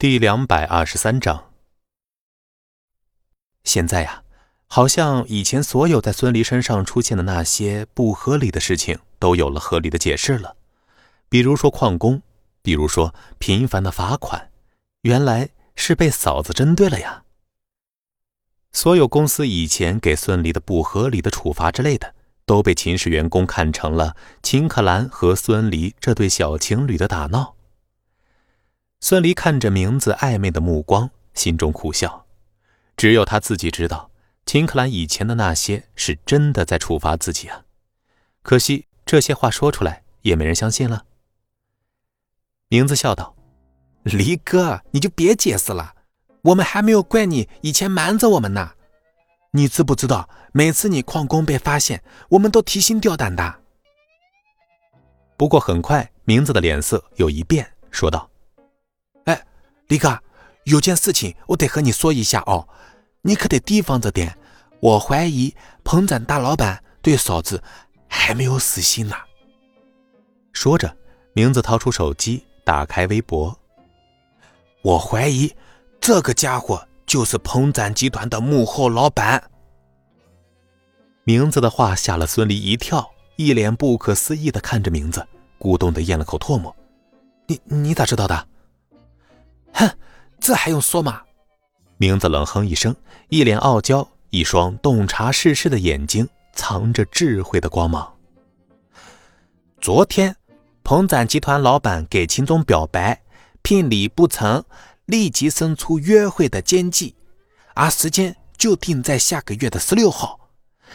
第两百二十三章。现在呀，好像以前所有在孙离身上出现的那些不合理的事情，都有了合理的解释了。比如说旷工，比如说频繁的罚款，原来是被嫂子针对了呀。所有公司以前给孙离的不合理的处罚之类的，都被秦氏员工看成了秦可兰和孙离这对小情侣的打闹。孙离看着名字暧昧的目光，心中苦笑。只有他自己知道，秦克兰以前的那些是真的在处罚自己啊。可惜这些话说出来也没人相信了。名字笑道：“离哥，你就别解释了，我们还没有怪你以前瞒着我们呢。你知不知道，每次你旷工被发现，我们都提心吊胆的。”不过很快，名字的脸色又一变，说道。李哥，有件事情我得和你说一下哦，你可得提防着点。我怀疑彭展大老板对嫂子还没有死心呢。说着，名字掏出手机，打开微博。我怀疑这个家伙就是彭展集团的幕后老板。名字的话吓了孙离一跳，一脸不可思议的看着名字，咕咚的咽了口唾沫。你你咋知道的？哼，这还用说吗？名字冷哼一声，一脸傲娇，一双洞察世事的眼睛藏着智慧的光芒。昨天，鹏展集团老板给秦总表白，聘礼不成，立即生出约会的奸计，而时间就定在下个月的十六号。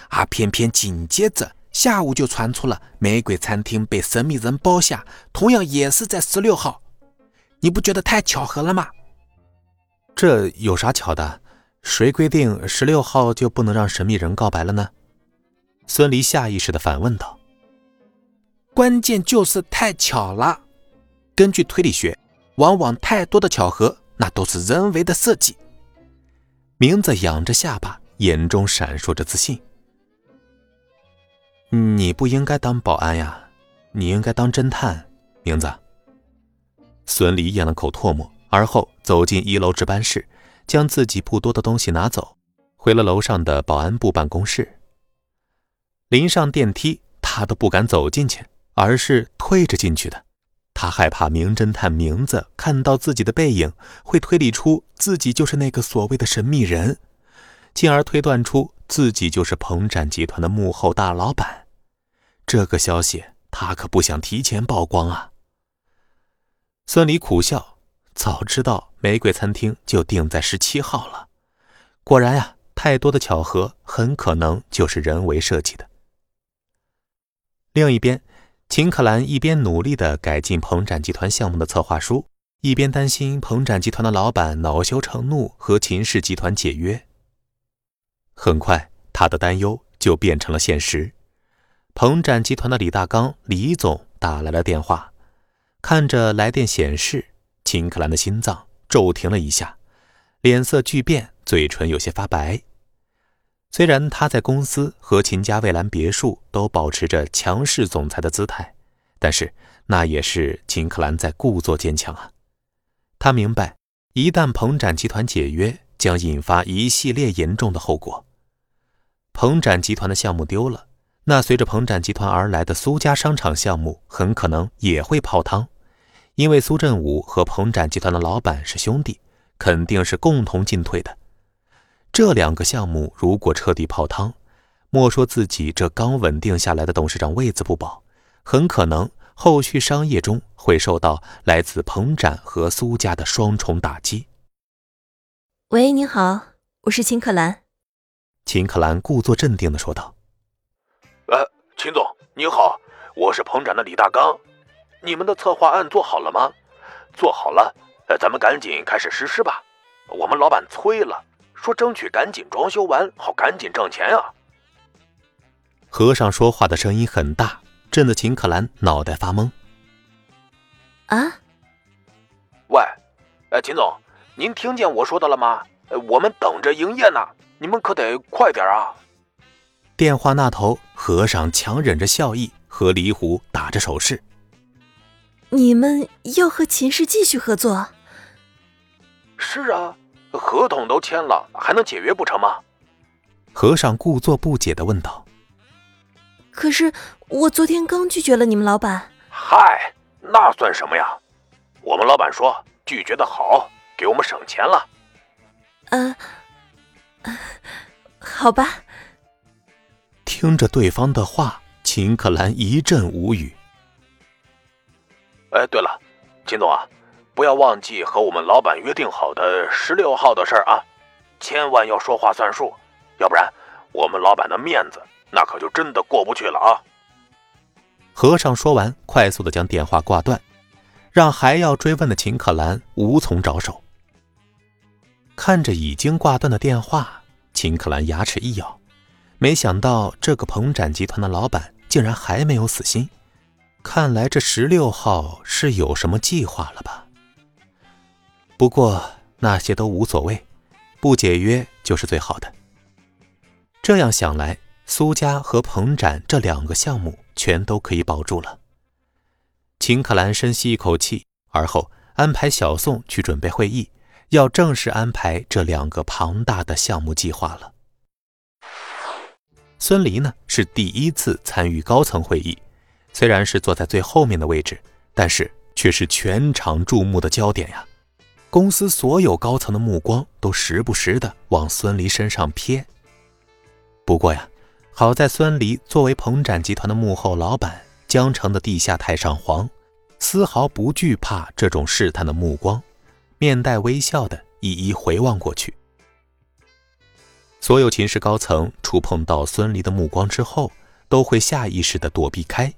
而偏偏紧接着下午就传出了玫瑰餐厅被神秘人包下，同样也是在十六号。你不觉得太巧合了吗？这有啥巧的？谁规定十六号就不能让神秘人告白了呢？孙离下意识的反问道。关键就是太巧了。根据推理学，往往太多的巧合，那都是人为的设计。名字仰着下巴，眼中闪烁着自信。你不应该当保安呀，你应该当侦探。名字。孙离咽了口唾沫，而后走进一楼值班室，将自己不多的东西拿走，回了楼上的保安部办公室。临上电梯，他都不敢走进去，而是退着进去的。他害怕名侦探名字看到自己的背影，会推理出自己就是那个所谓的神秘人，进而推断出自己就是鹏展集团的幕后大老板。这个消息他可不想提前曝光啊。孙离苦笑，早知道玫瑰餐厅就定在十七号了。果然呀，太多的巧合很可能就是人为设计的。另一边，秦可兰一边努力的改进鹏展集团项目的策划书，一边担心鹏展集团的老板恼羞成怒和秦氏集团解约。很快，他的担忧就变成了现实。鹏展集团的李大刚李总打来了电话。看着来电显示，秦克兰的心脏骤停了一下，脸色巨变，嘴唇有些发白。虽然他在公司和秦家蔚蓝别墅都保持着强势总裁的姿态，但是那也是秦克兰在故作坚强啊。他明白，一旦鹏展集团解约，将引发一系列严重的后果。鹏展集团的项目丢了，那随着鹏展集团而来的苏家商场项目很可能也会泡汤。因为苏振武和鹏展集团的老板是兄弟，肯定是共同进退的。这两个项目如果彻底泡汤，莫说自己这刚稳定下来的董事长位子不保，很可能后续商业中会受到来自鹏展和苏家的双重打击。喂，您好，我是秦可兰。秦可兰故作镇定的说道：“呃，秦总，你好，我是鹏展的李大刚。”你们的策划案做好了吗？做好了，呃，咱们赶紧开始实施吧。我们老板催了，说争取赶紧装修完，好赶紧挣钱啊。和尚说话的声音很大，震得秦可兰脑袋发懵。啊？喂，哎，秦总，您听见我说的了吗？我们等着营业呢，你们可得快点啊。电话那头，和尚强忍着笑意，和李虎打着手势。你们要和秦氏继续合作？是啊，合同都签了，还能解约不成吗？和尚故作不解的问道。可是我昨天刚拒绝了你们老板。嗨，那算什么呀？我们老板说拒绝的好，给我们省钱了。呃，好吧。听着对方的话，秦可兰一阵无语。哎，对了，秦总啊，不要忘记和我们老板约定好的十六号的事儿啊，千万要说话算数，要不然我们老板的面子那可就真的过不去了啊。和尚说完，快速的将电话挂断，让还要追问的秦可兰无从着手。看着已经挂断的电话，秦可兰牙齿一咬，没想到这个鹏展集团的老板竟然还没有死心。看来这十六号是有什么计划了吧？不过那些都无所谓，不解约就是最好的。这样想来，苏家和彭展这两个项目全都可以保住了。秦可兰深吸一口气，而后安排小宋去准备会议。要正式安排这两个庞大的项目计划了。孙离呢是第一次参与高层会议，虽然是坐在最后面的位置，但是却是全场注目的焦点呀。公司所有高层的目光都时不时的往孙离身上瞥。不过呀，好在孙离作为鹏展集团的幕后老板，江城的地下太上皇，丝毫不惧怕这种试探的目光。面带微笑的一一回望过去，所有秦氏高层触碰到孙离的目光之后，都会下意识的躲避开，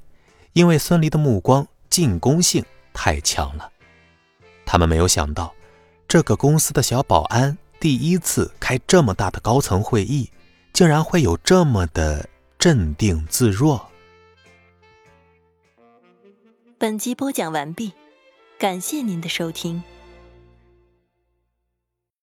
因为孙离的目光进攻性太强了。他们没有想到，这个公司的小保安第一次开这么大的高层会议，竟然会有这么的镇定自若。本集播讲完毕，感谢您的收听。